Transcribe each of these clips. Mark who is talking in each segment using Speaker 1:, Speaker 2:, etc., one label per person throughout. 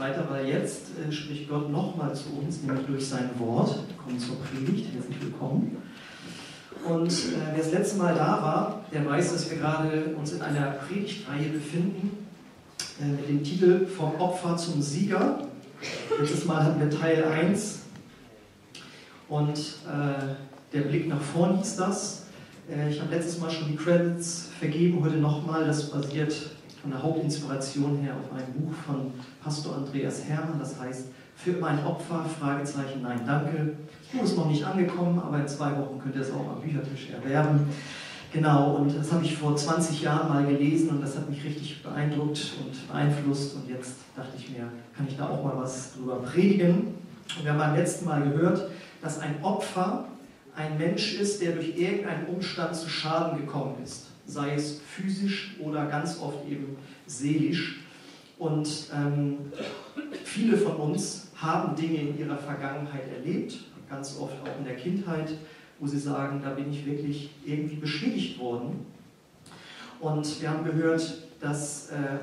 Speaker 1: weiter, weil jetzt äh, spricht Gott nochmal zu uns, nämlich durch sein Wort. Wir kommen zur Predigt, herzlich willkommen. Und äh, wer das letzte Mal da war, der weiß, dass wir gerade uns in einer Predigtreihe befinden äh, mit dem Titel Vom Opfer zum Sieger. Letztes Mal hatten wir Teil 1 und äh, der Blick nach vorn hieß das. Äh, ich habe letztes Mal schon die Credits vergeben, heute nochmal. Das basiert von der Hauptinspiration her auf einem Buch von Pastor Andreas Hermann, das heißt Für mein Opfer? Fragezeichen, nein, danke. Das Buch ist noch nicht angekommen, aber in zwei Wochen könnt ihr es auch am Büchertisch erwerben. Genau, und das habe ich vor 20 Jahren mal gelesen und das hat mich richtig beeindruckt und beeinflusst. Und jetzt dachte ich mir, kann ich da auch mal was drüber predigen. Und wir haben beim letzten Mal gehört, dass ein Opfer ein Mensch ist, der durch irgendeinen Umstand zu Schaden gekommen ist sei es physisch oder ganz oft eben seelisch. Und ähm, viele von uns haben Dinge in ihrer Vergangenheit erlebt, ganz oft auch in der Kindheit, wo sie sagen, da bin ich wirklich irgendwie beschädigt worden. Und wir haben gehört, dass äh,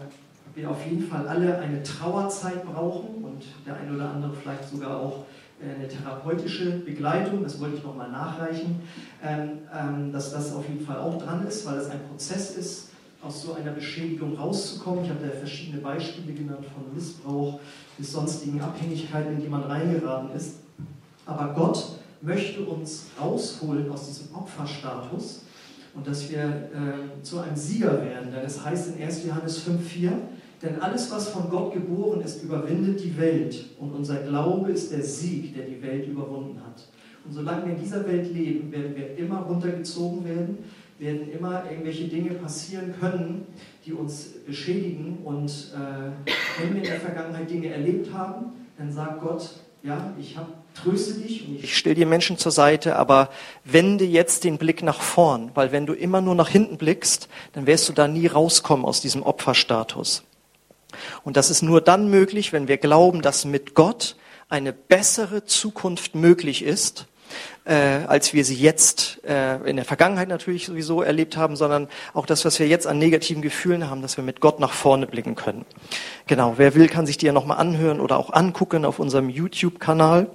Speaker 1: wir auf jeden Fall alle eine Trauerzeit brauchen und der eine oder andere vielleicht sogar auch eine therapeutische Begleitung, das wollte ich nochmal nachreichen, ähm, ähm, dass das auf jeden Fall auch dran ist, weil es ein Prozess ist, aus so einer Beschädigung rauszukommen. Ich habe da verschiedene Beispiele genannt von Missbrauch bis sonstigen Abhängigkeiten, in die man reingeraten ist. Aber Gott möchte uns rausholen aus diesem Opferstatus und dass wir äh, zu einem Sieger werden. Denn es heißt in 1. Johannes 5,4, denn alles, was von Gott geboren ist, überwindet die Welt. Und unser Glaube ist der Sieg, der die Welt überwunden hat. Und solange wir in dieser Welt leben, werden wir immer runtergezogen werden, werden immer irgendwelche Dinge passieren können, die uns beschädigen. Und äh, wenn wir in der Vergangenheit Dinge erlebt haben, dann sagt Gott, ja, ich habe tröste dich und ich, stelle dir Menschen zur Seite, aber wende jetzt den Blick nach vorn, weil wenn du immer nur nach hinten blickst, dann wirst du da nie rauskommen aus diesem Opferstatus. Und das ist nur dann möglich, wenn wir glauben, dass mit Gott eine bessere Zukunft möglich ist, äh, als wir sie jetzt äh, in der Vergangenheit natürlich sowieso erlebt haben, sondern auch das, was wir jetzt an negativen Gefühlen haben, dass wir mit Gott nach vorne blicken können. Genau, wer will, kann sich die ja nochmal anhören oder auch angucken auf unserem YouTube-Kanal.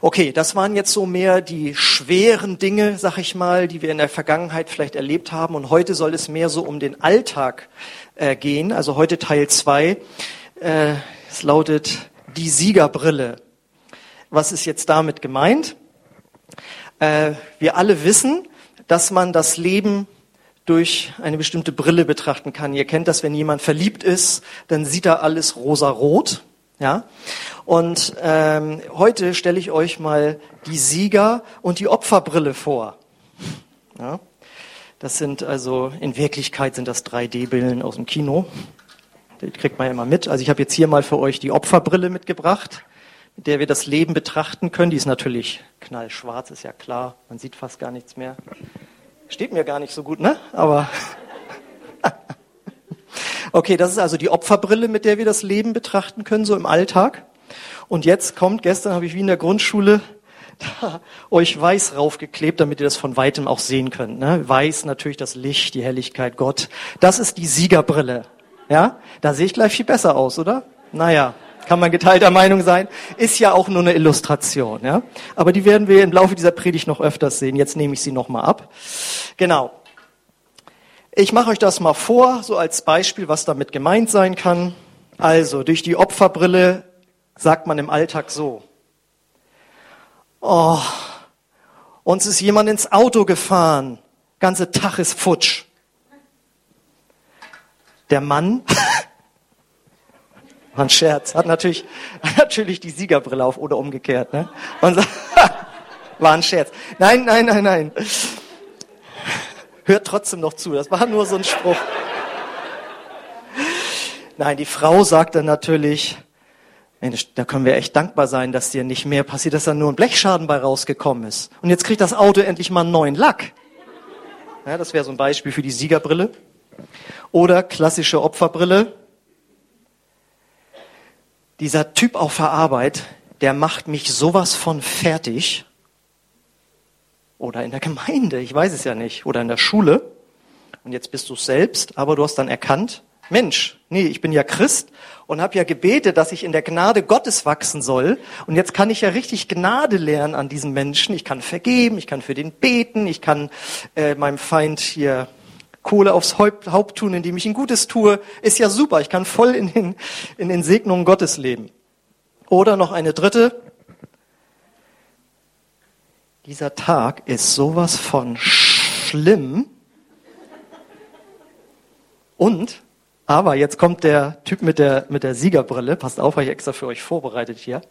Speaker 1: Okay, das waren jetzt so mehr die schweren Dinge, sag ich mal, die wir in der Vergangenheit vielleicht erlebt haben. Und heute soll es mehr so um den Alltag äh, gehen. Also heute Teil zwei. Äh, es lautet die Siegerbrille. Was ist jetzt damit gemeint? Äh, wir alle wissen, dass man das Leben durch eine bestimmte Brille betrachten kann. Ihr kennt das, wenn jemand verliebt ist, dann sieht er alles rosa-rot. Ja? Und ähm, heute stelle ich euch mal die Sieger- und die Opferbrille vor. Ja? Das sind also, in Wirklichkeit sind das 3D-Billen aus dem Kino. Die kriegt man ja immer mit. Also ich habe jetzt hier mal für euch die Opferbrille mitgebracht, mit der wir das Leben betrachten können. Die ist natürlich knallschwarz, ist ja klar. Man sieht fast gar nichts mehr. Steht mir gar nicht so gut, ne? Aber Okay, das ist also die Opferbrille, mit der wir das Leben betrachten können, so im Alltag. Und jetzt kommt, gestern habe ich wie in der Grundschule da euch weiß raufgeklebt, damit ihr das von weitem auch sehen könnt. Ne? Weiß natürlich das Licht, die Helligkeit, Gott. Das ist die Siegerbrille. Ja, da sehe ich gleich viel besser aus, oder? Naja, kann man geteilter Meinung sein. Ist ja auch nur eine Illustration. Ja, aber die werden wir im Laufe dieser Predigt noch öfters sehen. Jetzt nehme ich sie noch mal ab. Genau. Ich mache euch das mal vor, so als Beispiel, was damit gemeint sein kann. Also, durch die Opferbrille sagt man im Alltag so. Oh, uns ist jemand ins Auto gefahren. Ganze Tag ist futsch. Der Mann, war ein Scherz, hat natürlich, natürlich die Siegerbrille auf oder umgekehrt, ne? Sagt, war ein Scherz. Nein, nein, nein, nein hört trotzdem noch zu. Das war nur so ein Spruch. Nein, die Frau sagt dann natürlich, Mensch, da können wir echt dankbar sein, dass dir nicht mehr passiert, dass da nur ein Blechschaden bei rausgekommen ist. Und jetzt kriegt das Auto endlich mal einen neuen Lack. Ja, das wäre so ein Beispiel für die Siegerbrille. Oder klassische Opferbrille. Dieser Typ auf der Arbeit, der macht mich sowas von fertig. Oder in der Gemeinde, ich weiß es ja nicht. Oder in der Schule. Und jetzt bist du selbst, aber du hast dann erkannt,
Speaker 2: Mensch, nee, ich bin ja Christ und habe ja gebetet, dass ich in der Gnade Gottes wachsen soll. Und jetzt kann ich ja richtig Gnade lernen an diesen Menschen. Ich kann vergeben, ich kann für den beten, ich kann äh, meinem Feind hier Kohle aufs Haupt tun, indem ich ein Gutes tue. Ist ja super, ich kann voll in den, in den Segnungen Gottes leben. Oder noch eine dritte. Dieser Tag ist sowas von schlimm. Und aber jetzt kommt der Typ mit der, mit der Siegerbrille. Passt auf, habe ich extra für euch vorbereitet hier.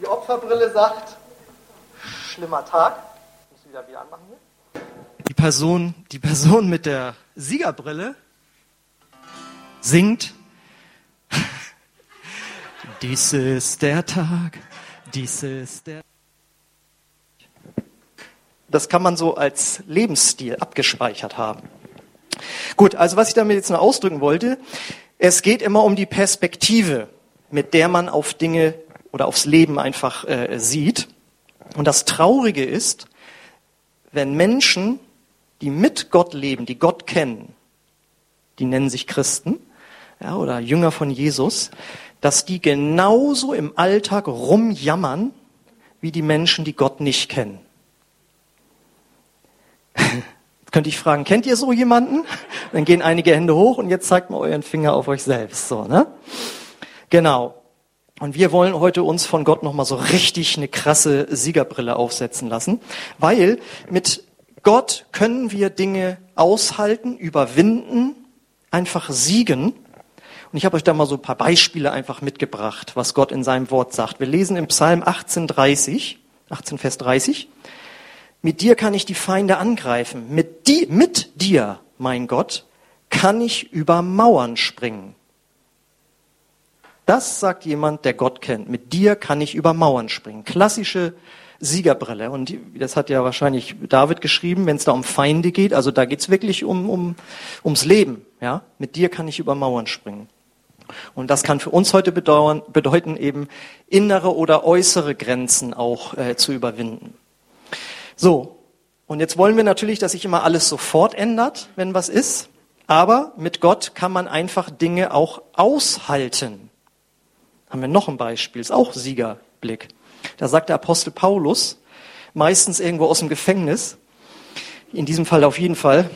Speaker 2: Die Opferbrille sagt, schlimmer Tag. Ich muss wieder wieder anmachen hier. Die Person, die Person mit der Siegerbrille singt, dies ist der Tag, dies ist der das kann man so als Lebensstil abgespeichert haben. Gut, also was ich damit jetzt noch ausdrücken wollte, es geht immer um die Perspektive, mit der man auf Dinge oder aufs Leben einfach äh, sieht. Und das Traurige ist, wenn Menschen, die mit Gott leben, die Gott kennen, die nennen sich Christen ja, oder Jünger von Jesus, dass die genauso im Alltag rumjammern wie die Menschen, die Gott nicht kennen. Könnte ich fragen, kennt ihr so jemanden? Dann gehen einige Hände hoch und jetzt zeigt mal euren Finger auf euch selbst, so, ne? Genau. Und wir wollen heute uns von Gott nochmal so richtig eine krasse Siegerbrille aufsetzen lassen, weil mit Gott können wir Dinge aushalten, überwinden, einfach siegen. Und ich habe euch da mal so ein paar Beispiele einfach mitgebracht, was Gott in seinem Wort sagt. Wir lesen im Psalm 1830, 18 Vers 30. Mit dir kann ich die Feinde angreifen. Mit, die, mit dir, mein Gott, kann ich über Mauern springen. Das sagt jemand, der Gott kennt. Mit dir kann ich über Mauern springen. Klassische Siegerbrille. Und das hat ja wahrscheinlich David geschrieben, wenn es da um Feinde geht. Also da geht's wirklich um, um, ums Leben. Ja? Mit dir kann ich über Mauern springen. Und das kann für uns heute bedauern, bedeuten, eben innere oder äußere Grenzen auch äh, zu überwinden. So, und jetzt wollen wir natürlich, dass sich immer alles sofort ändert, wenn was ist. Aber mit Gott kann man einfach Dinge auch aushalten. Haben wir noch ein Beispiel, ist auch Siegerblick. Da sagt der Apostel Paulus, meistens irgendwo aus dem Gefängnis, in diesem Fall auf jeden Fall,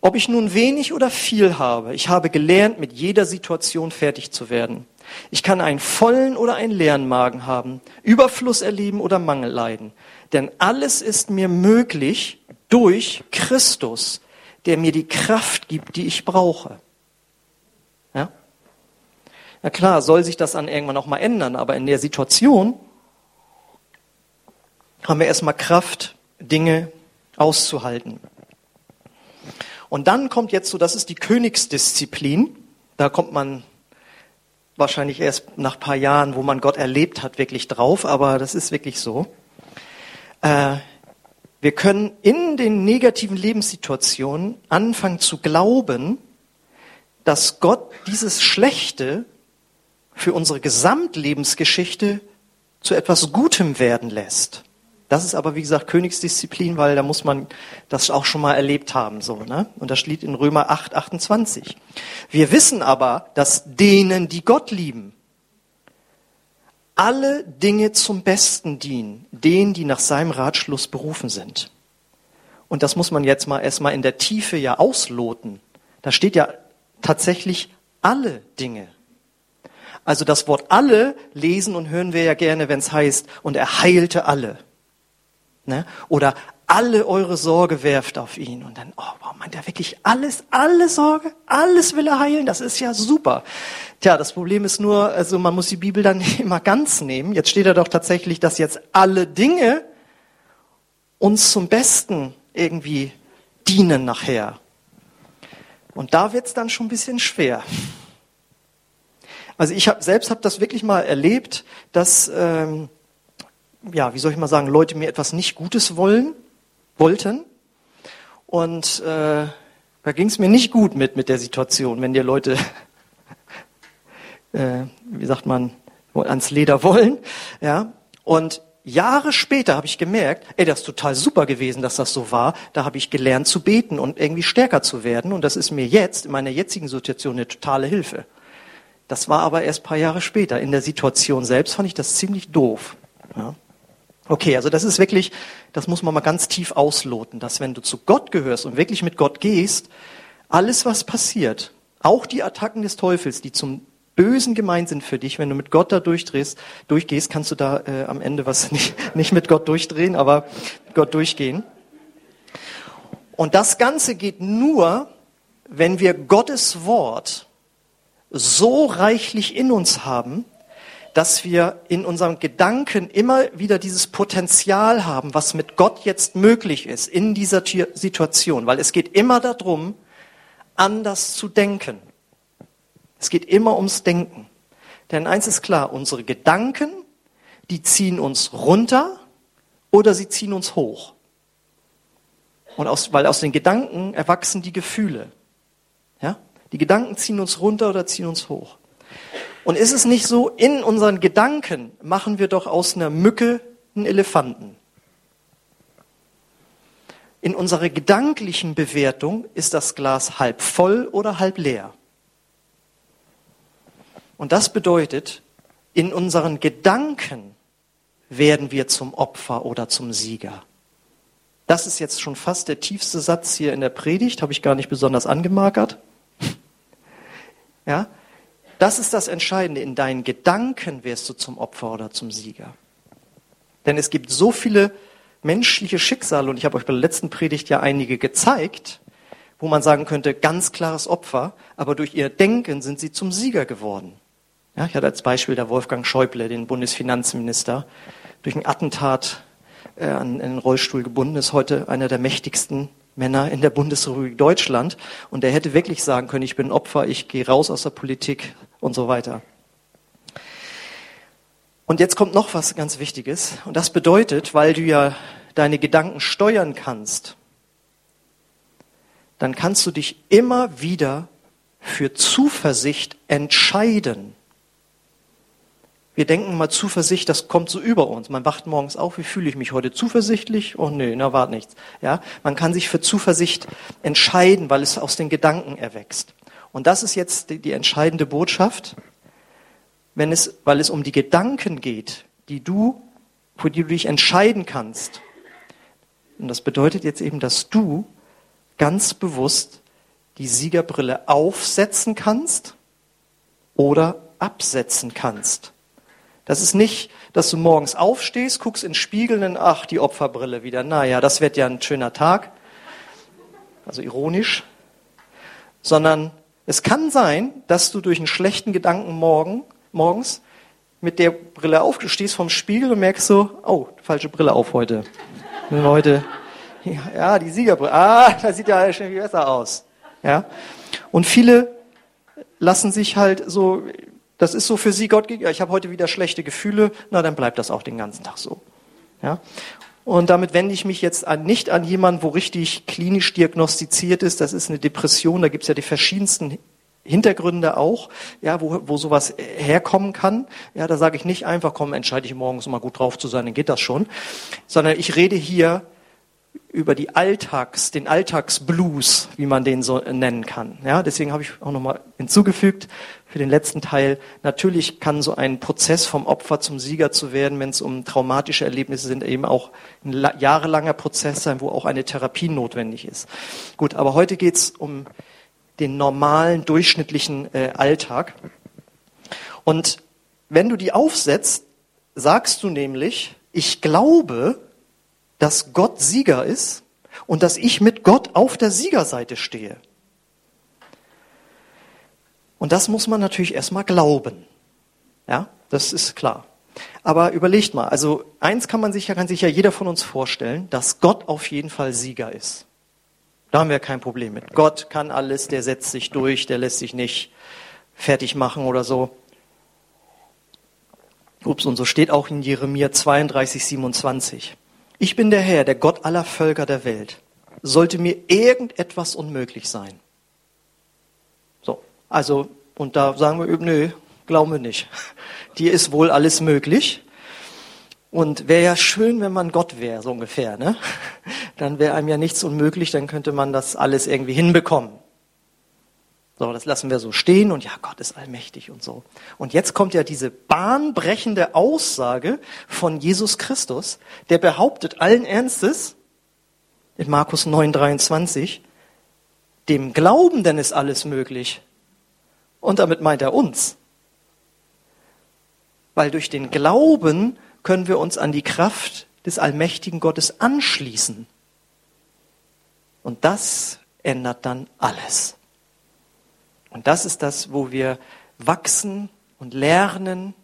Speaker 2: ob ich nun wenig oder viel habe, ich habe gelernt, mit jeder Situation fertig zu werden. Ich kann einen vollen oder einen leeren Magen haben, Überfluss erleben oder Mangel leiden. Denn alles ist mir möglich durch Christus, der mir die Kraft gibt, die ich brauche. Ja? Na klar, soll sich das dann irgendwann auch mal ändern, aber in der Situation haben wir erstmal Kraft, Dinge auszuhalten. Und dann kommt jetzt so, das ist die Königsdisziplin. Da kommt man wahrscheinlich erst nach paar Jahren, wo man Gott erlebt hat, wirklich drauf, aber das ist wirklich so. Äh, wir können in den negativen Lebenssituationen anfangen zu glauben, dass Gott dieses Schlechte für unsere Gesamtlebensgeschichte zu etwas Gutem werden lässt. Das ist aber, wie gesagt, Königsdisziplin, weil da muss man das auch schon mal erlebt haben, so, ne? Und das steht in Römer 8, 28. Wir wissen aber, dass denen, die Gott lieben, alle Dinge zum Besten dienen, denen, die nach seinem Ratschluss berufen sind. Und das muss man jetzt mal erstmal in der Tiefe ja ausloten. Da steht ja tatsächlich alle Dinge. Also das Wort alle lesen und hören wir ja gerne, wenn es heißt, und er heilte alle. Ne? Oder alle eure Sorge werft auf ihn. Und dann, oh, wow, meint er wirklich alles, alle Sorge, alles will er heilen? Das ist ja super. Tja, das Problem ist nur, also man muss die Bibel dann immer ganz nehmen. Jetzt steht da doch tatsächlich, dass jetzt alle Dinge uns zum Besten irgendwie dienen nachher. Und da wird's dann schon ein bisschen schwer. Also ich hab, selbst habe das wirklich mal erlebt, dass, ähm, ja, wie soll ich mal sagen, Leute mir etwas nicht Gutes wollen wollten. Und äh, da ging es mir nicht gut mit, mit der Situation, wenn dir Leute, äh, wie sagt man, ans Leder wollen. Ja? Und Jahre später habe ich gemerkt, ey, das ist total super gewesen, dass das so war. Da habe ich gelernt zu beten und irgendwie stärker zu werden. Und das ist mir jetzt, in meiner jetzigen Situation, eine totale Hilfe. Das war aber erst paar Jahre später. In der Situation selbst fand ich das ziemlich doof. Ja. Okay, also das ist wirklich, das muss man mal ganz tief ausloten, dass wenn du zu Gott gehörst und wirklich mit Gott gehst, alles, was passiert, auch die Attacken des Teufels, die zum Bösen gemeint sind für dich, wenn du mit Gott da durchdrehst, durchgehst, kannst du da äh, am Ende was nicht, nicht mit Gott durchdrehen, aber mit Gott durchgehen. Und das Ganze geht nur, wenn wir Gottes Wort so reichlich in uns haben, dass wir in unserem Gedanken immer wieder dieses Potenzial haben, was mit Gott jetzt möglich ist in dieser Situation. Weil es geht immer darum, anders zu denken. Es geht immer ums Denken. Denn eins ist klar, unsere Gedanken, die ziehen uns runter oder sie ziehen uns hoch. Und aus, weil aus den Gedanken erwachsen die Gefühle. Ja? Die Gedanken ziehen uns runter oder ziehen uns hoch. Und ist es nicht so, in unseren Gedanken machen wir doch aus einer Mücke einen Elefanten. In unserer gedanklichen Bewertung ist das Glas halb voll oder halb leer. Und das bedeutet, in unseren Gedanken werden wir zum Opfer oder zum Sieger. Das ist jetzt schon fast der tiefste Satz hier in der Predigt, habe ich gar nicht besonders angemarkert. Ja? Das ist das Entscheidende. In deinen Gedanken wirst du zum Opfer oder zum Sieger. Denn es gibt so viele menschliche Schicksale, und ich habe euch bei der letzten Predigt ja einige gezeigt, wo man sagen könnte, ganz klares Opfer, aber durch ihr Denken sind sie zum Sieger geworden. Ja, ich hatte als Beispiel der Wolfgang Schäuble, den Bundesfinanzminister, durch ein Attentat äh, an einen Rollstuhl gebunden, ist heute einer der mächtigsten Männer in der Bundesrepublik Deutschland. Und der hätte wirklich sagen können, ich bin Opfer, ich gehe raus aus der Politik und so weiter. Und jetzt kommt noch was ganz Wichtiges. Und das bedeutet, weil du ja deine Gedanken steuern kannst, dann kannst du dich immer wieder für Zuversicht entscheiden. Wir denken mal Zuversicht, das kommt so über uns. Man wacht morgens auf, wie fühle ich mich heute? Zuversichtlich? Oh nö, na wart nichts. Ja, man kann sich für Zuversicht entscheiden, weil es aus den Gedanken erwächst. Und das ist jetzt die, die entscheidende Botschaft, wenn es, weil es um die Gedanken geht, die du, für die du dich entscheiden kannst. Und das bedeutet jetzt eben, dass du ganz bewusst die Siegerbrille aufsetzen kannst oder absetzen kannst. Das ist nicht, dass du morgens aufstehst, guckst in Spiegel und ach, die Opferbrille wieder. Naja, das wird ja ein schöner Tag. Also ironisch. Sondern es kann sein, dass du durch einen schlechten Gedanken morgen, morgens mit der Brille aufstehst vom Spiegel und merkst so, oh, falsche Brille auf heute. Leute, ja, die Siegerbrille, ah, das sieht ja schon viel besser aus. Ja. Und viele lassen sich halt so das ist so für sie Gott, ich habe heute wieder schlechte Gefühle, na dann bleibt das auch den ganzen Tag so. Ja? Und damit wende ich mich jetzt an, nicht an jemanden, wo richtig klinisch diagnostiziert ist, das ist eine Depression, da gibt es ja die verschiedensten Hintergründe auch, ja, wo, wo sowas herkommen kann. Ja, da sage ich nicht einfach, komm, entscheide ich morgens mal gut drauf zu sein, dann geht das schon. Sondern ich rede hier über die Alltags, den Alltagsblues, wie man den so nennen kann. Ja, deswegen habe ich auch nochmal hinzugefügt für den letzten Teil. Natürlich kann so ein Prozess vom Opfer zum Sieger zu werden, wenn es um traumatische Erlebnisse sind, eben auch ein jahrelanger Prozess sein, wo auch eine Therapie notwendig ist. Gut, aber heute geht es um den normalen, durchschnittlichen äh, Alltag. Und wenn du die aufsetzt, sagst du nämlich, ich glaube, dass Gott Sieger ist und dass ich mit Gott auf der Siegerseite stehe. Und das muss man natürlich erstmal glauben. Ja, das ist klar. Aber überlegt mal, also eins kann man sich ja, kann sich ja jeder von uns vorstellen, dass Gott auf jeden Fall Sieger ist. Da haben wir kein Problem mit. Gott kann alles, der setzt sich durch, der lässt sich nicht fertig machen oder so. Ups, und so steht auch in Jeremia 32, 27. Ich bin der Herr, der Gott aller Völker der Welt. Sollte mir irgendetwas unmöglich sein? So, also, und da sagen wir, nö, glauben wir nicht. Dir ist wohl alles möglich. Und wäre ja schön, wenn man Gott wäre, so ungefähr. Ne? Dann wäre einem ja nichts unmöglich, dann könnte man das alles irgendwie hinbekommen. So, das lassen wir so stehen und ja, Gott ist allmächtig und so. Und jetzt kommt ja diese bahnbrechende Aussage von Jesus Christus, der behauptet allen Ernstes in Markus 9:23, dem Glaubenden ist alles möglich. Und damit meint er uns. Weil durch den Glauben können wir uns an die Kraft des allmächtigen Gottes anschließen. Und das ändert dann alles. Und das ist das, wo wir wachsen und lernen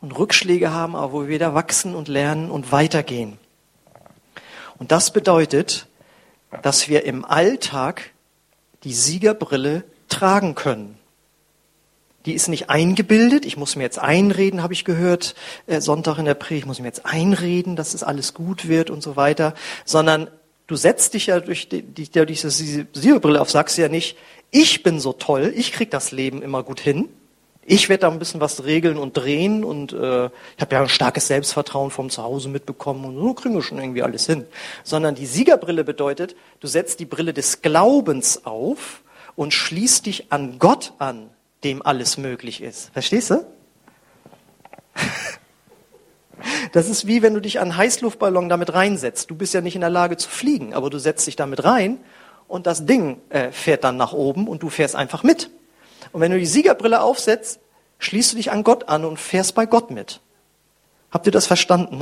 Speaker 2: und Rückschläge haben, aber wo wir wieder wachsen und lernen und weitergehen. Und das bedeutet, dass wir im Alltag die Siegerbrille tragen können. Die ist nicht eingebildet. Ich muss mir jetzt einreden, habe ich gehört, äh, Sonntag in der Predigt, ich muss mir jetzt einreden, dass es alles gut wird und so weiter, sondern du setzt dich ja durch, die, durch diese Siegerbrille auf, sagst ja nicht, ich bin so toll, ich krieg das Leben immer gut hin. Ich werde da ein bisschen was regeln und drehen und äh, ich habe ja ein starkes Selbstvertrauen vom Zuhause mitbekommen und so kriegen wir schon irgendwie alles hin. Sondern die Siegerbrille bedeutet, du setzt die Brille des Glaubens auf und schließt dich an Gott an, dem alles möglich ist. Verstehst du? Das ist wie wenn du dich an einen Heißluftballon damit reinsetzt. Du bist ja nicht in der Lage zu fliegen, aber du setzt dich damit rein und das Ding äh, fährt dann nach oben und du fährst einfach mit. Und wenn du die Siegerbrille aufsetzt, schließt du dich an Gott an und fährst bei Gott mit. Habt ihr das verstanden?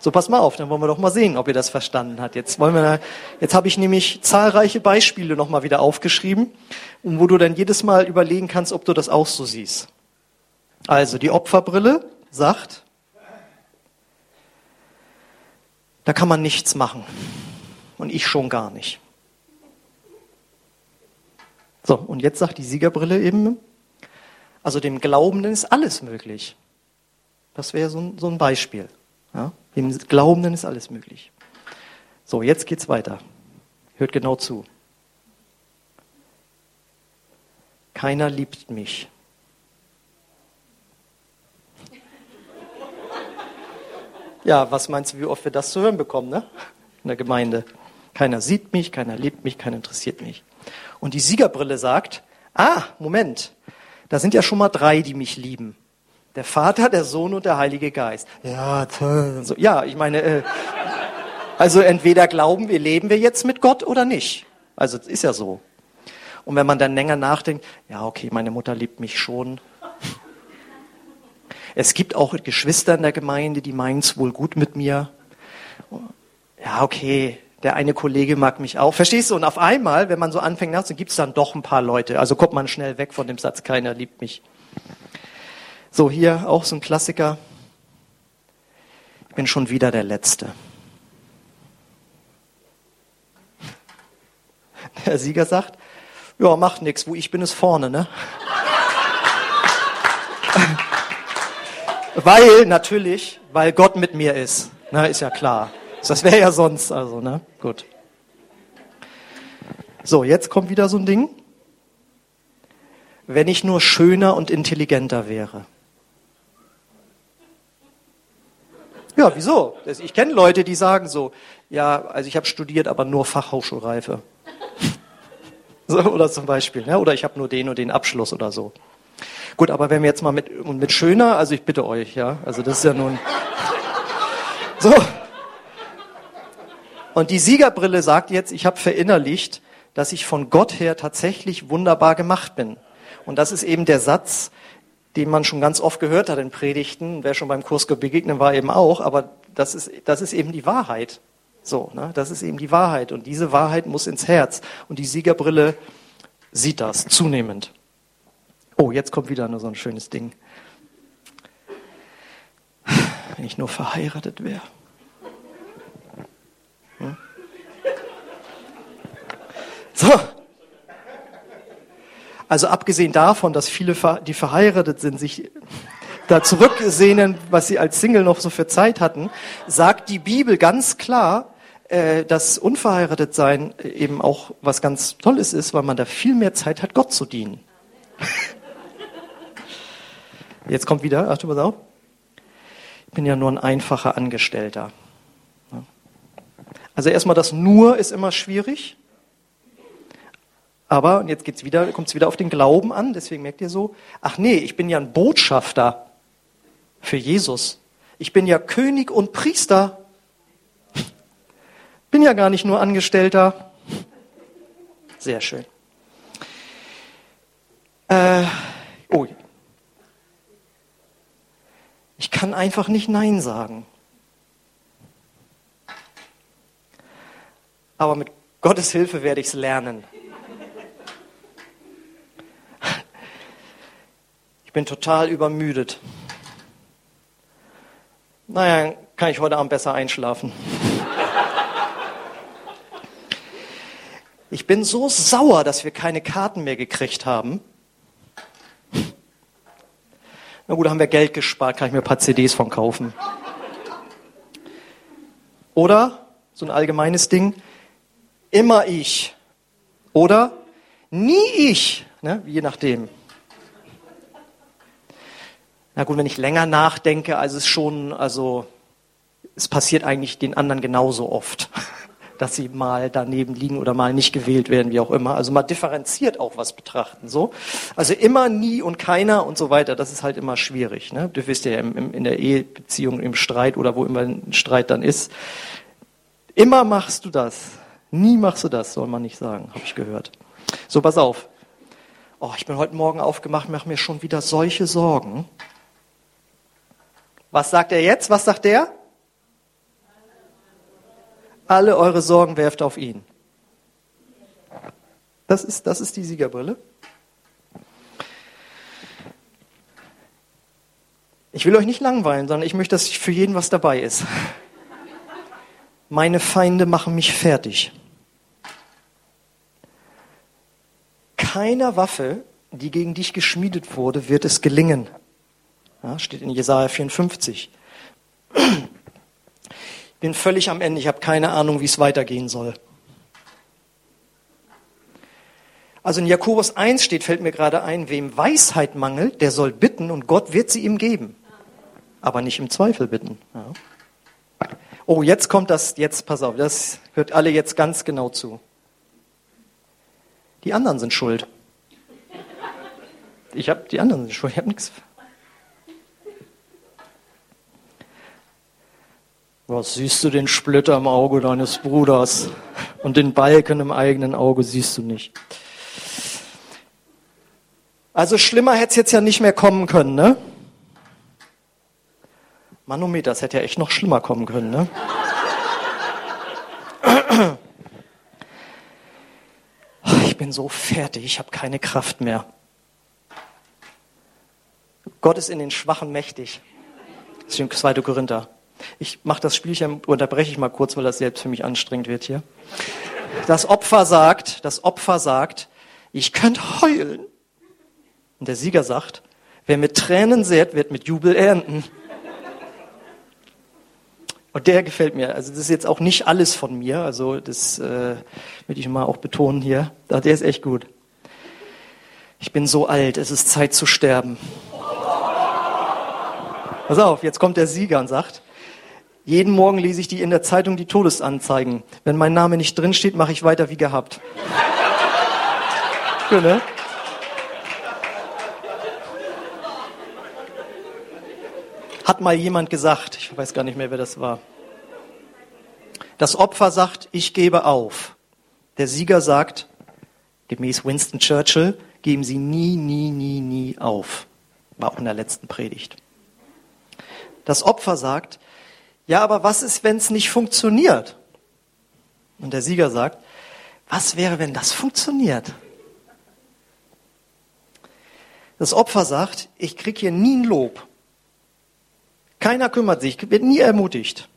Speaker 2: So, pass mal auf, dann wollen wir doch mal sehen, ob ihr das verstanden habt. Jetzt wollen wir, jetzt habe ich nämlich zahlreiche Beispiele nochmal wieder aufgeschrieben, wo du dann jedes Mal überlegen kannst, ob du das auch so siehst. Also, die Opferbrille sagt, da kann man nichts machen. Und ich schon gar nicht. So, und jetzt sagt die Siegerbrille eben, also dem Glaubenden ist alles möglich. Das wäre so ein, so ein Beispiel. Ja? Dem Glaubenden ist alles möglich. So, jetzt geht's weiter. Hört genau zu. Keiner liebt mich. Ja, was meinst du, wie oft wir das zu hören bekommen, ne? In der Gemeinde. Keiner sieht mich, keiner liebt mich, keiner interessiert mich. Und die Siegerbrille sagt, ah, Moment, da sind ja schon mal drei, die mich lieben. Der Vater, der Sohn und der Heilige Geist. Ja. So, ja, ich meine, äh, also entweder glauben wir, leben wir jetzt mit Gott oder nicht. Also ist ja so. Und wenn man dann länger nachdenkt, ja, okay, meine Mutter liebt mich schon. Es gibt auch Geschwister in der Gemeinde, die meinen es wohl gut mit mir. Ja, okay, der eine Kollege mag mich auch. Verstehst du? Und auf einmal, wenn man so anfängt nachzudenken, gibt es dann doch ein paar Leute. Also kommt man schnell weg von dem Satz, keiner liebt mich. So, hier auch so ein Klassiker. Ich bin schon wieder der Letzte. Der Sieger sagt, ja, macht nichts, wo ich bin, ist vorne, ne? Weil, natürlich, weil Gott mit mir ist. Na, ist ja klar. Das wäre ja sonst, also, ne? Gut. So, jetzt kommt wieder so ein Ding. Wenn ich nur schöner und intelligenter wäre. Ja, wieso? Ich kenne Leute, die sagen so, ja, also ich habe studiert, aber nur Fachhochschulreife. so, oder zum Beispiel, ne? oder ich habe nur den und den Abschluss oder so. Gut, aber wenn wir jetzt mal mit, mit schöner, also ich bitte euch, ja, also das ist ja nun, so, und die Siegerbrille sagt jetzt, ich habe verinnerlicht, dass ich von Gott her tatsächlich wunderbar gemacht bin. Und das ist eben der Satz, den man schon ganz oft gehört hat in Predigten. Wer schon beim Kurs begegnet war eben auch. Aber das ist, das ist eben die Wahrheit. So, ne? das ist eben die Wahrheit. Und diese Wahrheit muss ins Herz. Und die Siegerbrille sieht das zunehmend. Oh, jetzt kommt wieder nur so ein schönes Ding. Wenn ich nur verheiratet wäre. So. Also abgesehen davon, dass viele, die verheiratet sind, sich da zurücksehnen, was sie als Single noch so für Zeit hatten, sagt die Bibel ganz klar, äh, dass unverheiratet sein eben auch was ganz Tolles ist, weil man da viel mehr Zeit hat, Gott zu dienen. Jetzt kommt wieder, Achtung, pass auf. Ich bin ja nur ein einfacher Angestellter. Also erstmal das nur ist immer schwierig. Aber, und jetzt wieder, kommt es wieder auf den Glauben an, deswegen merkt ihr so, ach nee, ich bin ja ein Botschafter für Jesus. Ich bin ja König und Priester. Bin ja gar nicht nur Angestellter. Sehr schön. Äh, oh. Ich kann einfach nicht Nein sagen. Aber mit Gottes Hilfe werde ich es lernen. Ich bin total übermüdet. Naja, kann ich heute Abend besser einschlafen. Ich bin so sauer, dass wir keine Karten mehr gekriegt haben. Na gut, haben wir Geld gespart, kann ich mir ein paar CDs von kaufen. Oder, so ein allgemeines Ding, immer ich. Oder nie ich, ne? je nachdem. Na gut, wenn ich länger nachdenke, also es schon, also es passiert eigentlich den anderen genauso oft, dass sie mal daneben liegen oder mal nicht gewählt werden, wie auch immer. Also mal differenziert auch was betrachten, so. Also immer, nie und keiner und so weiter, das ist halt immer schwierig. Ne? Du wisst ja im, im, in der Ehebeziehung, im Streit oder wo immer ein Streit dann ist. Immer machst du das. Nie machst du das, soll man nicht sagen, habe ich gehört. So, pass auf. Oh, ich bin heute Morgen aufgemacht, mache mir schon wieder solche Sorgen. Was sagt er jetzt? Was sagt er? Alle eure Sorgen werft auf ihn. Das ist, das ist die Siegerbrille. Ich will euch nicht langweilen, sondern ich möchte, dass für jeden was dabei ist. Meine Feinde machen mich fertig. Keiner Waffe, die gegen dich geschmiedet wurde, wird es gelingen. Ja, steht in Jesaja 54. Bin völlig am Ende, ich habe keine Ahnung, wie es weitergehen soll. Also in Jakobus 1 steht, fällt mir gerade ein, wem Weisheit mangelt, der soll bitten und Gott wird sie ihm geben. Aber nicht im Zweifel bitten. Ja. Oh, jetzt kommt das, jetzt pass auf, das hört alle jetzt ganz genau zu. Die anderen sind schuld. Ich habe die anderen sind schuld, ich habe nichts Was siehst du den Splitter im Auge deines Bruders und den Balken im eigenen Auge siehst du nicht. Also schlimmer hätte es jetzt ja nicht mehr kommen können, ne? Manometer, das hätte ja echt noch schlimmer kommen können, ne? Ich bin so fertig, ich habe keine Kraft mehr. Gott ist in den Schwachen mächtig. Das ist 2. Korinther. Ich mache das Spielchen, unterbreche ich mal kurz, weil das selbst für mich anstrengend wird hier. Das Opfer sagt, das Opfer sagt, ich könnte heulen. Und der Sieger sagt, wer mit Tränen sät, wird mit Jubel ernten. Und der gefällt mir. Also das ist jetzt auch nicht alles von mir. Also das äh, will ich mal auch betonen hier. Der ist echt gut. Ich bin so alt, es ist Zeit zu sterben. Pass auf, jetzt kommt der Sieger und sagt, jeden Morgen lese ich die in der Zeitung die Todesanzeigen. Wenn mein Name nicht drinsteht, mache ich weiter wie gehabt. Schön, ne? Hat mal jemand gesagt, ich weiß gar nicht mehr, wer das war. Das Opfer sagt, ich gebe auf. Der Sieger sagt, gemäß Winston Churchill, geben Sie nie, nie, nie, nie auf. War auch in der letzten Predigt. Das Opfer sagt, ja, aber was ist, wenn es nicht funktioniert? Und der Sieger sagt, was wäre, wenn das funktioniert? Das Opfer sagt, ich krieg hier nie ein Lob. Keiner kümmert sich, wird nie ermutigt.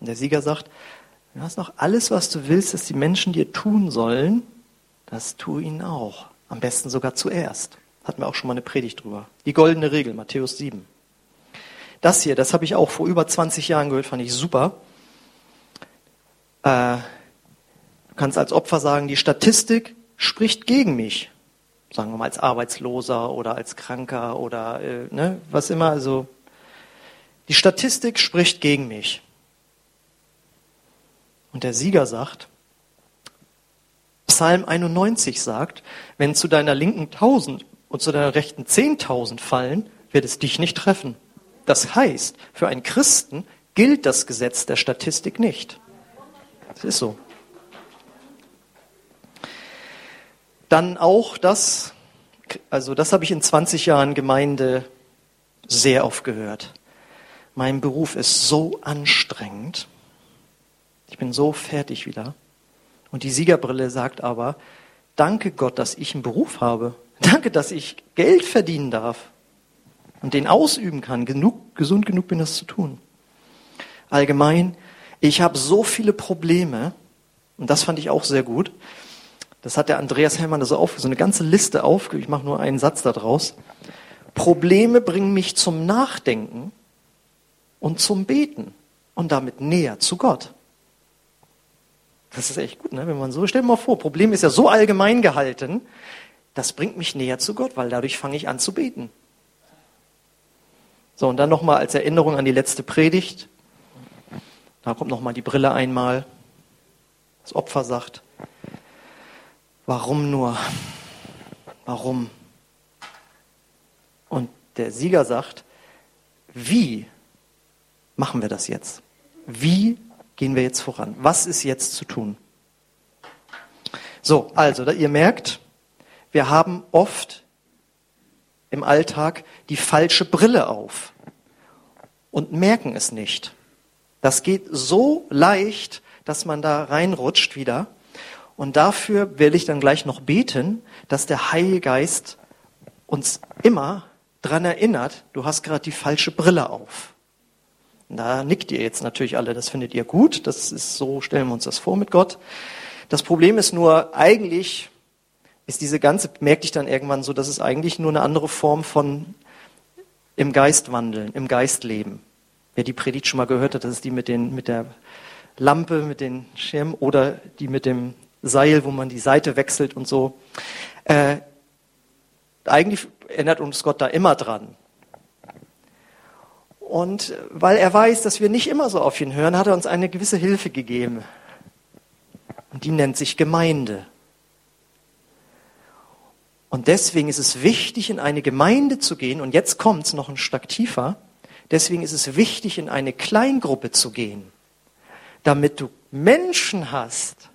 Speaker 2: Und der Sieger sagt, du hast noch alles, was du willst, dass die Menschen dir tun sollen, das tu ihnen auch. Am besten sogar zuerst. Hatten wir auch schon mal eine Predigt drüber. Die goldene Regel, Matthäus 7. Das hier, das habe ich auch vor über 20 Jahren gehört, fand ich super. Äh, du kannst als Opfer sagen, die Statistik spricht gegen mich. Sagen wir mal als Arbeitsloser oder als Kranker oder äh, ne, was immer. Also Die Statistik spricht gegen mich. Und der Sieger sagt, Psalm 91 sagt, wenn zu deiner linken tausend und zu deiner rechten zehntausend fallen, wird es dich nicht treffen. Das heißt, für einen Christen gilt das Gesetz der Statistik nicht. Das ist so. Dann auch das, also das habe ich in 20 Jahren Gemeinde sehr oft gehört. Mein Beruf ist so anstrengend. Ich bin so fertig wieder. Und die Siegerbrille sagt aber, danke Gott, dass ich einen Beruf habe. Danke, dass ich Geld verdienen darf und den ausüben kann, genug, gesund genug bin, das zu tun. Allgemein, ich habe so viele Probleme, und das fand ich auch sehr gut. Das hat der Andreas Hellmann so auf, so eine ganze Liste auf. Ich mache nur einen Satz daraus. Probleme bringen mich zum Nachdenken und zum Beten und damit näher zu Gott. Das ist echt gut, ne? wenn man so, stell dir mal vor, Problem ist ja so allgemein gehalten, das bringt mich näher zu Gott, weil dadurch fange ich an zu beten. So, und dann nochmal als Erinnerung an die letzte Predigt. Da kommt nochmal die Brille einmal. Das Opfer sagt, warum nur? Warum? Und der Sieger sagt, wie machen wir das jetzt? Wie gehen wir jetzt voran? Was ist jetzt zu tun? So, also, ihr merkt, wir haben oft im Alltag die falsche Brille auf und merken es nicht. Das geht so leicht, dass man da reinrutscht wieder. Und dafür will ich dann gleich noch beten, dass der Heilige Geist uns immer dran erinnert, du hast gerade die falsche Brille auf. Da nickt ihr jetzt natürlich alle, das findet ihr gut, das ist so, stellen wir uns das vor mit Gott. Das Problem ist nur, eigentlich ist diese ganze, merkte ich dann irgendwann so, dass es eigentlich nur eine andere Form von im Geist wandeln, im Geist leben. Wer die Predigt schon mal gehört hat, das ist die mit, den, mit der Lampe, mit den Schirmen oder die mit dem Seil, wo man die Seite wechselt und so. Äh, eigentlich erinnert uns Gott da immer dran. Und weil er weiß, dass wir nicht immer so auf ihn hören, hat er uns eine gewisse Hilfe gegeben. Und die nennt sich Gemeinde. Und deswegen ist es wichtig, in eine Gemeinde zu gehen. Und jetzt kommt es noch ein Stück tiefer. Deswegen ist es wichtig, in eine Kleingruppe zu gehen, damit du Menschen hast,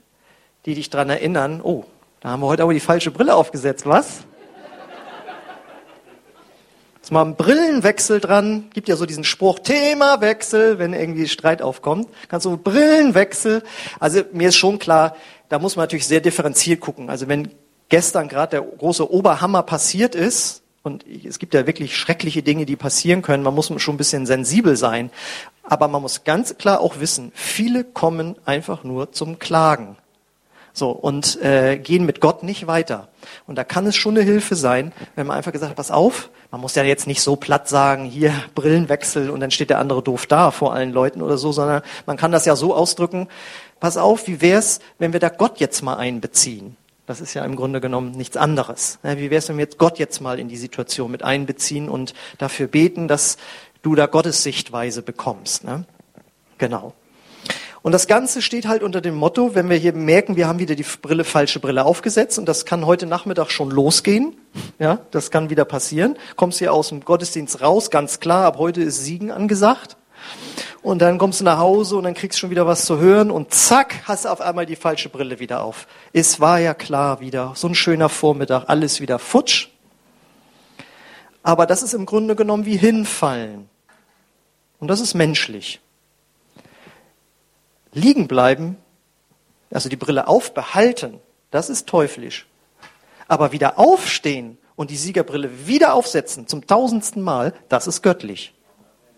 Speaker 2: die dich daran erinnern, oh, da haben wir heute aber die falsche Brille aufgesetzt, was? Jetzt mal ein Brillenwechsel dran. Gibt ja so diesen Spruch, Themawechsel, wenn irgendwie Streit aufkommt. Kannst du Brillenwechsel. Also mir ist schon klar, da muss man natürlich sehr differenziert gucken. Also wenn gestern gerade der große Oberhammer passiert ist, und es gibt ja wirklich schreckliche Dinge, die passieren können, man muss schon ein bisschen sensibel sein. Aber man muss ganz klar auch wissen, viele kommen einfach nur zum Klagen. So, und äh, gehen mit Gott nicht weiter. Und da kann es schon eine Hilfe sein, wenn man einfach gesagt hat, pass auf, man muss ja jetzt nicht so platt sagen, hier Brillenwechsel und dann steht der andere doof da vor allen Leuten oder so, sondern man kann das ja so ausdrücken, pass auf, wie wär's, wenn wir da Gott jetzt mal einbeziehen? Das ist ja im Grunde genommen nichts anderes. Wie wär's, wenn wir jetzt Gott jetzt mal in die Situation mit einbeziehen und dafür beten, dass du da Gottes Sichtweise bekommst? Ne? Genau. Und das Ganze steht halt unter dem Motto, wenn wir hier merken, wir haben wieder die Brille, falsche Brille aufgesetzt und das kann heute Nachmittag schon losgehen. Ja, das kann wieder passieren. Kommst hier aus dem Gottesdienst raus, ganz klar, ab heute ist Siegen angesagt. Und dann kommst du nach Hause und dann kriegst du schon wieder was zu hören und zack, hast du auf einmal die falsche Brille wieder auf. Es war ja klar wieder, so ein schöner Vormittag, alles wieder futsch. Aber das ist im Grunde genommen wie hinfallen. Und das ist menschlich liegen bleiben, also die Brille aufbehalten, das ist teuflisch. Aber wieder aufstehen und die Siegerbrille wieder aufsetzen zum tausendsten Mal, das ist göttlich.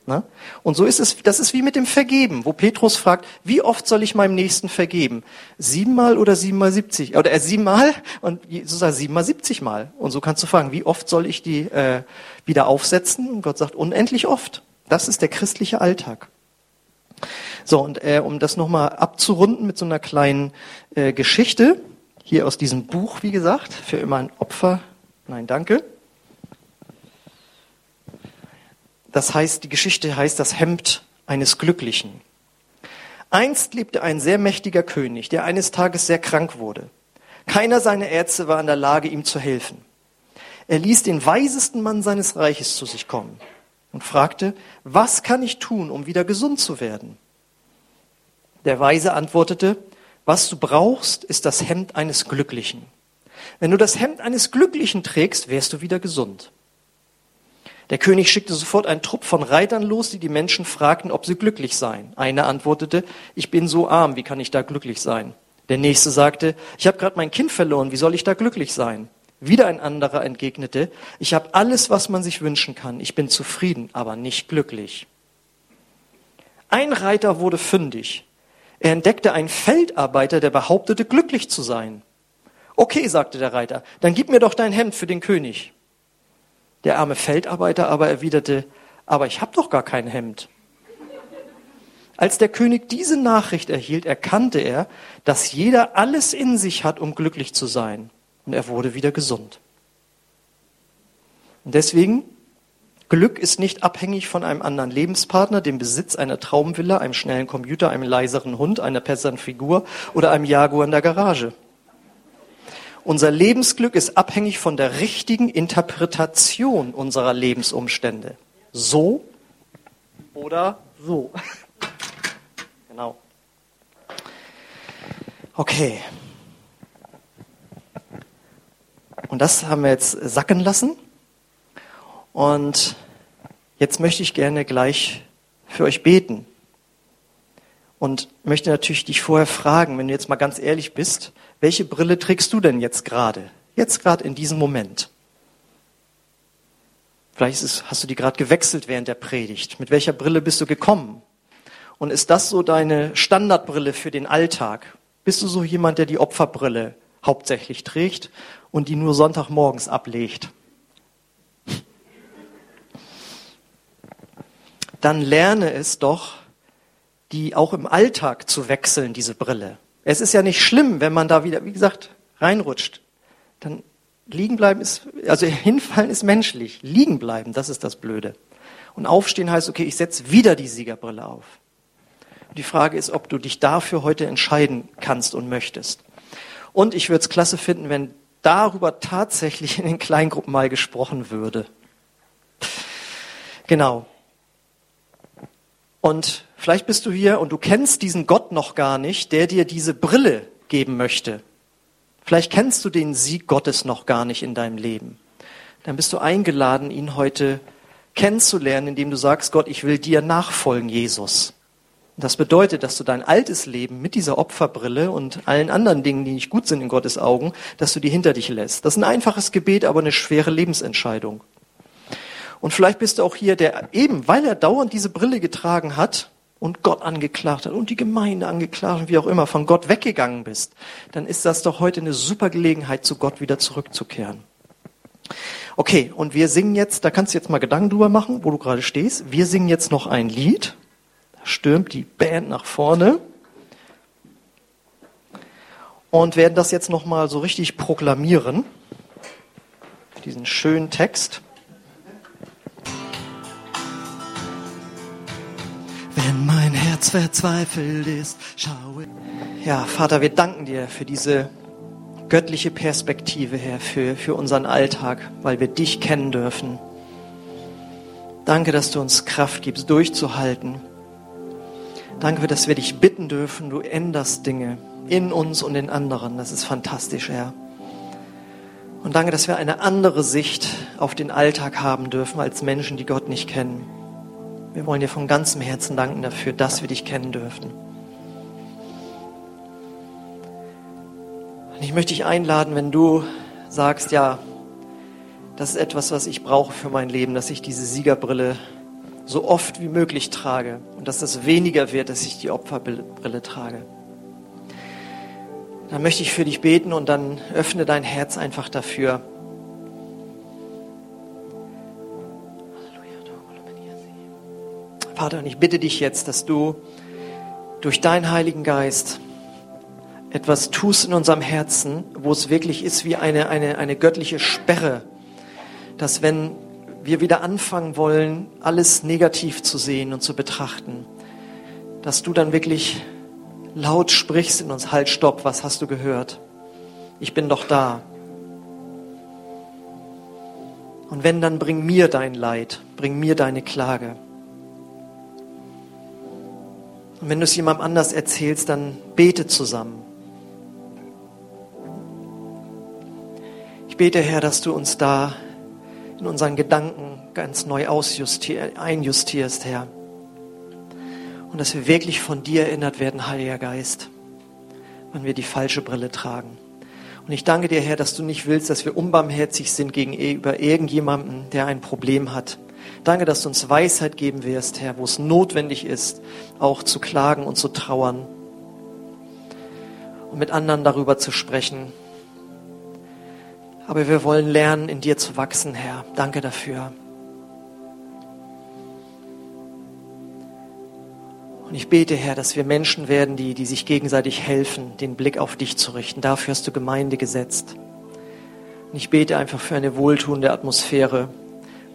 Speaker 2: Ne? Und so ist es, das ist wie mit dem Vergeben, wo Petrus fragt, wie oft soll ich meinem Nächsten vergeben? Siebenmal oder siebenmal siebzig? Oder er siebenmal und Jesus sagt siebenmal siebzigmal. Und so kannst du fragen, wie oft soll ich die äh, wieder aufsetzen? Und Gott sagt unendlich oft. Das ist der christliche Alltag. So, und äh, um das nochmal abzurunden mit so einer kleinen äh, Geschichte, hier aus diesem Buch, wie gesagt, für immer ein Opfer. Nein, danke. Das heißt, die Geschichte heißt das Hemd eines Glücklichen. Einst lebte ein sehr mächtiger König, der eines Tages sehr krank wurde. Keiner seiner Ärzte war in der Lage, ihm zu helfen. Er ließ den weisesten Mann seines Reiches zu sich kommen und fragte, was kann ich tun, um wieder gesund zu werden? Der Weise antwortete, was du brauchst, ist das Hemd eines Glücklichen. Wenn du das Hemd eines Glücklichen trägst, wärst du wieder gesund. Der König schickte sofort einen Trupp von Reitern los, die die Menschen fragten, ob sie glücklich seien. Einer antwortete, ich bin so arm, wie kann ich da glücklich sein? Der nächste sagte, ich habe gerade mein Kind verloren, wie soll ich da glücklich sein? Wieder ein anderer entgegnete, ich habe alles, was man sich wünschen kann, ich bin zufrieden, aber nicht glücklich. Ein Reiter wurde fündig. Er entdeckte einen Feldarbeiter, der behauptete, glücklich zu sein. Okay, sagte der Reiter, dann gib mir doch dein Hemd für den König. Der arme Feldarbeiter aber erwiderte, aber ich habe doch gar kein Hemd. Als der König diese Nachricht erhielt, erkannte er, dass jeder alles in sich hat, um glücklich zu sein. Und er wurde wieder gesund. Und deswegen, Glück ist nicht abhängig von einem anderen Lebenspartner, dem Besitz einer Traumvilla, einem schnellen Computer, einem leiseren Hund, einer besseren Figur oder einem Jaguar in der Garage. Unser Lebensglück ist abhängig von der richtigen Interpretation unserer Lebensumstände. So oder so. Genau. Okay. Und das haben wir jetzt sacken lassen. Und jetzt möchte ich gerne gleich für euch beten. Und möchte natürlich dich vorher fragen, wenn du jetzt mal ganz ehrlich bist, welche Brille trägst du denn jetzt gerade? Jetzt gerade in diesem Moment. Vielleicht es, hast du die gerade gewechselt während der Predigt. Mit welcher Brille bist du gekommen? Und ist das so deine Standardbrille für den Alltag? Bist du so jemand, der die Opferbrille hauptsächlich trägt und die nur Sonntagmorgens ablegt? Dann lerne es doch, die auch im Alltag zu wechseln, diese Brille. Es ist ja nicht schlimm, wenn man da wieder, wie gesagt, reinrutscht. Dann liegen bleiben ist, also hinfallen ist menschlich. Liegen bleiben, das ist das Blöde. Und aufstehen heißt, okay, ich setze wieder die Siegerbrille auf. Und die Frage ist, ob du dich dafür heute entscheiden kannst und möchtest. Und ich würde es klasse finden, wenn darüber tatsächlich in den Kleingruppen mal gesprochen würde. Genau. Und vielleicht bist du hier und du kennst diesen Gott noch gar nicht, der dir diese Brille geben möchte. Vielleicht kennst du den Sieg Gottes noch gar nicht in deinem Leben. Dann bist du eingeladen, ihn heute kennenzulernen, indem du sagst, Gott, ich will dir nachfolgen, Jesus. Das bedeutet, dass du dein altes Leben mit dieser Opferbrille und allen anderen Dingen, die nicht gut sind in Gottes Augen, dass du die hinter dich lässt. Das ist ein einfaches Gebet, aber eine schwere Lebensentscheidung. Und vielleicht bist du auch hier, der eben, weil er dauernd diese Brille getragen hat und Gott angeklagt hat und die Gemeinde angeklagt und wie auch immer, von Gott weggegangen bist, dann ist das doch heute eine super Gelegenheit, zu Gott wieder zurückzukehren. Okay, und wir singen jetzt, da kannst du jetzt mal Gedanken drüber machen, wo du gerade stehst. Wir singen jetzt noch ein Lied. Da stürmt die Band nach vorne. Und werden das jetzt nochmal so richtig proklamieren. Diesen schönen Text. Wenn mein Herz verzweifelt ist, schaue. Ja, Vater, wir danken dir für diese göttliche Perspektive, Herr, für, für unseren Alltag, weil wir dich kennen dürfen. Danke, dass du uns Kraft gibst, durchzuhalten. Danke, dass wir dich bitten dürfen, du änderst Dinge in uns und in anderen. Das ist fantastisch, Herr. Und danke, dass wir eine andere Sicht auf den Alltag haben dürfen als Menschen, die Gott nicht kennen. Wir wollen dir von ganzem Herzen danken dafür, dass wir dich kennen dürfen. Und ich möchte dich einladen, wenn du sagst, ja, das ist etwas, was ich brauche für mein Leben, dass ich diese Siegerbrille so oft wie möglich trage und dass das weniger wird, dass ich die Opferbrille trage. Dann möchte ich für dich beten und dann öffne dein Herz einfach dafür. Vater, und ich bitte dich jetzt, dass du durch deinen Heiligen Geist etwas tust in unserem Herzen, wo es wirklich ist wie eine, eine, eine göttliche Sperre, dass wenn wir wieder anfangen wollen, alles negativ zu sehen und zu betrachten, dass du dann wirklich laut sprichst in uns, halt, stopp, was hast du gehört? Ich bin doch da. Und wenn, dann bring mir dein Leid, bring mir deine Klage. Und wenn du es jemandem anders erzählst, dann bete zusammen. Ich bete, Herr, dass du uns da in unseren Gedanken ganz neu einjustierst, Herr. Und dass wir wirklich von dir erinnert werden, Heiliger Geist, wenn wir die falsche Brille tragen. Und ich danke dir, Herr, dass du nicht willst, dass wir unbarmherzig sind gegenüber irgendjemandem, der ein Problem hat. Danke, dass du uns Weisheit geben wirst, Herr, wo es notwendig ist, auch zu klagen und zu trauern und mit anderen darüber zu sprechen. Aber wir wollen lernen, in dir zu wachsen, Herr. Danke dafür. Und ich bete, Herr, dass wir Menschen werden, die, die sich gegenseitig helfen, den Blick auf dich zu richten. Dafür hast du Gemeinde gesetzt. Und ich bete einfach für eine wohltuende Atmosphäre,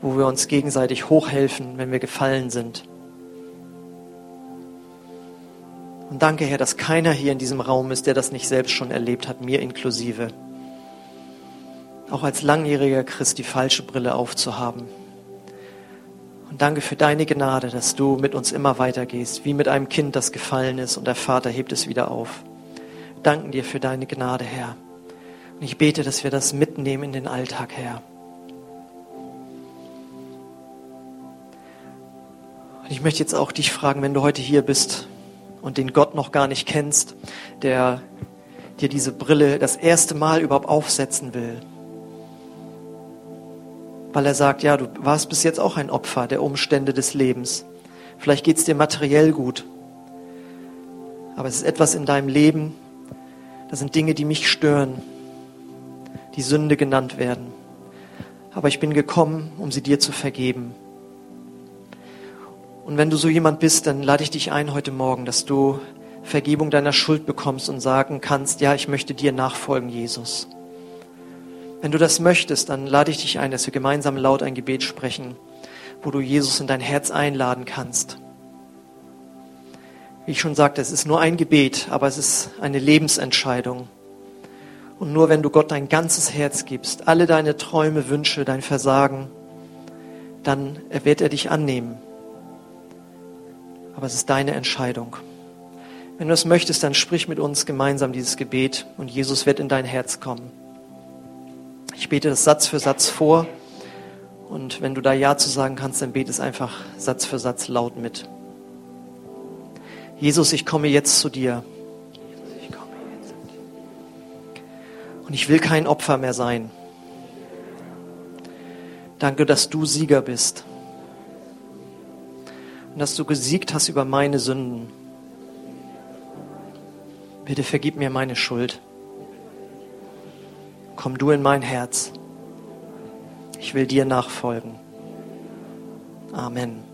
Speaker 2: wo wir uns gegenseitig hochhelfen, wenn wir gefallen sind. Und danke, Herr, dass keiner hier in diesem Raum ist, der das nicht selbst schon erlebt hat, mir inklusive. Auch als langjähriger Christ die falsche Brille aufzuhaben. Und danke für deine Gnade, dass du mit uns immer weitergehst, wie mit einem Kind, das gefallen ist und der Vater hebt es wieder auf. Danken dir für deine Gnade, Herr. Und ich bete, dass wir das mitnehmen in den Alltag, Herr. Und ich möchte jetzt auch dich fragen, wenn du heute hier bist und den Gott noch gar nicht kennst, der dir diese Brille das erste Mal überhaupt aufsetzen will weil er sagt, ja, du warst bis jetzt auch ein Opfer der Umstände des Lebens. Vielleicht geht es dir materiell gut, aber es ist etwas in deinem Leben, das sind Dinge, die mich stören, die Sünde genannt werden. Aber ich bin gekommen, um sie dir zu vergeben. Und wenn du so jemand bist, dann lade ich dich ein heute Morgen, dass du Vergebung deiner Schuld bekommst und sagen kannst, ja, ich möchte dir nachfolgen, Jesus. Wenn du das möchtest, dann lade ich dich ein, dass wir gemeinsam laut ein Gebet sprechen, wo du Jesus in dein Herz einladen kannst. Wie ich schon sagte, es ist nur ein Gebet, aber es ist eine Lebensentscheidung. Und nur wenn du Gott dein ganzes Herz gibst, alle deine Träume, Wünsche, dein Versagen, dann wird er dich annehmen. Aber es ist deine Entscheidung. Wenn du es möchtest, dann sprich mit uns gemeinsam dieses Gebet und Jesus wird in dein Herz kommen. Ich bete das Satz für Satz vor. Und wenn du da Ja zu sagen kannst, dann bete es einfach Satz für Satz laut mit. Jesus, ich komme jetzt zu dir. Und ich will kein Opfer mehr sein. Danke, dass du Sieger bist. Dass du gesiegt hast über meine Sünden. Bitte vergib mir meine Schuld komm du in mein Herz. Ich will dir nachfolgen. Amen.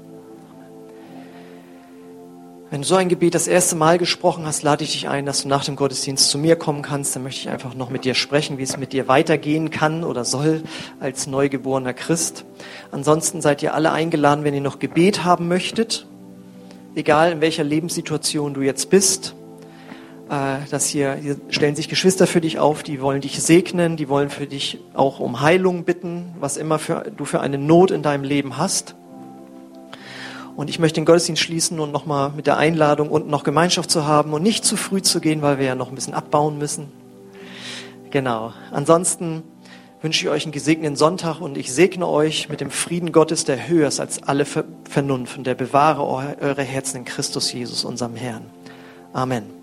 Speaker 2: Wenn du so ein Gebet das erste Mal gesprochen hast, lade ich dich ein, dass du nach dem Gottesdienst zu mir kommen kannst. Dann möchte ich einfach noch mit dir sprechen, wie es mit dir weitergehen kann oder soll als neugeborener Christ. Ansonsten seid ihr alle eingeladen, wenn ihr noch Gebet haben möchtet, egal in welcher Lebenssituation du jetzt bist äh, dass hier, hier stellen sich Geschwister für dich auf, die wollen dich segnen, die wollen für dich auch um Heilung bitten, was immer für, du für eine Not in deinem Leben hast. Und ich möchte den Gottesdienst schließen und nochmal mit der Einladung, unten noch Gemeinschaft zu haben und nicht zu früh zu gehen, weil wir ja noch ein bisschen abbauen müssen. Genau. Ansonsten wünsche ich euch einen gesegneten Sonntag und ich segne euch mit dem Frieden Gottes, der höher ist als alle Vernunft und der bewahre eure Herzen in Christus Jesus, unserem Herrn. Amen.